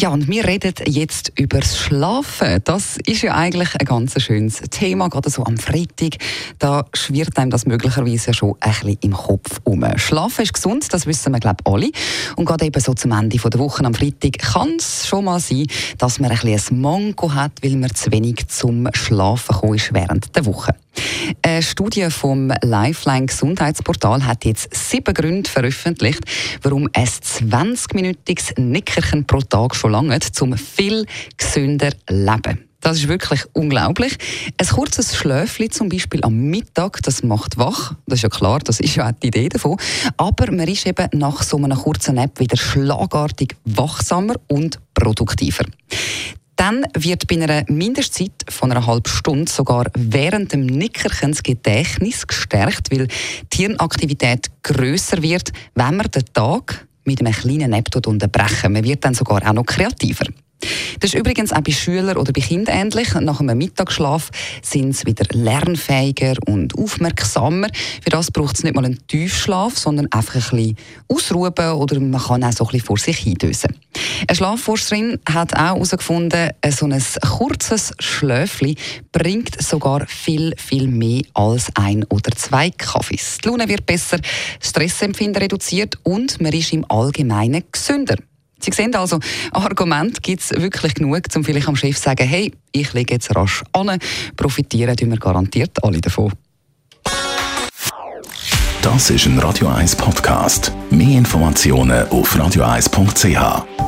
ja, und wir reden jetzt über das Schlafen. Das ist ja eigentlich ein ganz schönes Thema, gerade so am Freitag. Da schwirrt einem das möglicherweise schon ein bisschen im Kopf um. Schlafen ist gesund, das wissen wir, glaube ich, alle. Und gerade eben so zum Ende der Woche am Freitag kann es schon mal sein, dass man ein bisschen ein Manko hat, weil man zu wenig zum Schlafen gekommen ist während der Woche. Eine Studie vom Lifeline Gesundheitsportal hat jetzt sieben Gründe veröffentlicht, warum ein 20-minütiges Nickerchen pro Tag schon lange zum viel gesünder Leben. Das ist wirklich unglaublich. Ein kurzes Schläfchen zum Beispiel am Mittag, das macht wach. Das ist ja klar, das ist ja auch die Idee davon. Aber man ist eben nach so einer kurzen Nap wieder schlagartig wachsamer und produktiver. Dann wird bei einer Mindestzeit von einer halben Stunde sogar während dem Nickerchen das Gedächtnis gestärkt, weil die Hirnaktivität grösser wird, wenn man den Tag mit einem kleinen Nap unterbrechen. Man wird dann sogar auch noch kreativer. Das ist übrigens auch bei Schülern oder bei Kindern ähnlich. Nach einem Mittagsschlaf sind sie wieder lernfähiger und aufmerksamer. Für das braucht es nicht mal einen Tiefschlaf, sondern einfach ein bisschen ausruhen oder man kann auch so ein bisschen vor sich hindösen. Eine Schlafforscherin hat auch herausgefunden, so ein kurzes Schläfchen bringt sogar viel, viel mehr als ein oder zwei Kaffees. Die Laune wird besser, Stressempfinden reduziert und man ist im Allgemeinen gesünder. Sie sehen also, Argument gibt es wirklich genug, um vielleicht am Chef zu sagen, hey, ich lege jetzt rasch an, profitieren tun wir garantiert alle davon. Das ist ein Radio 1 Podcast. Mehr Informationen auf radio1.ch.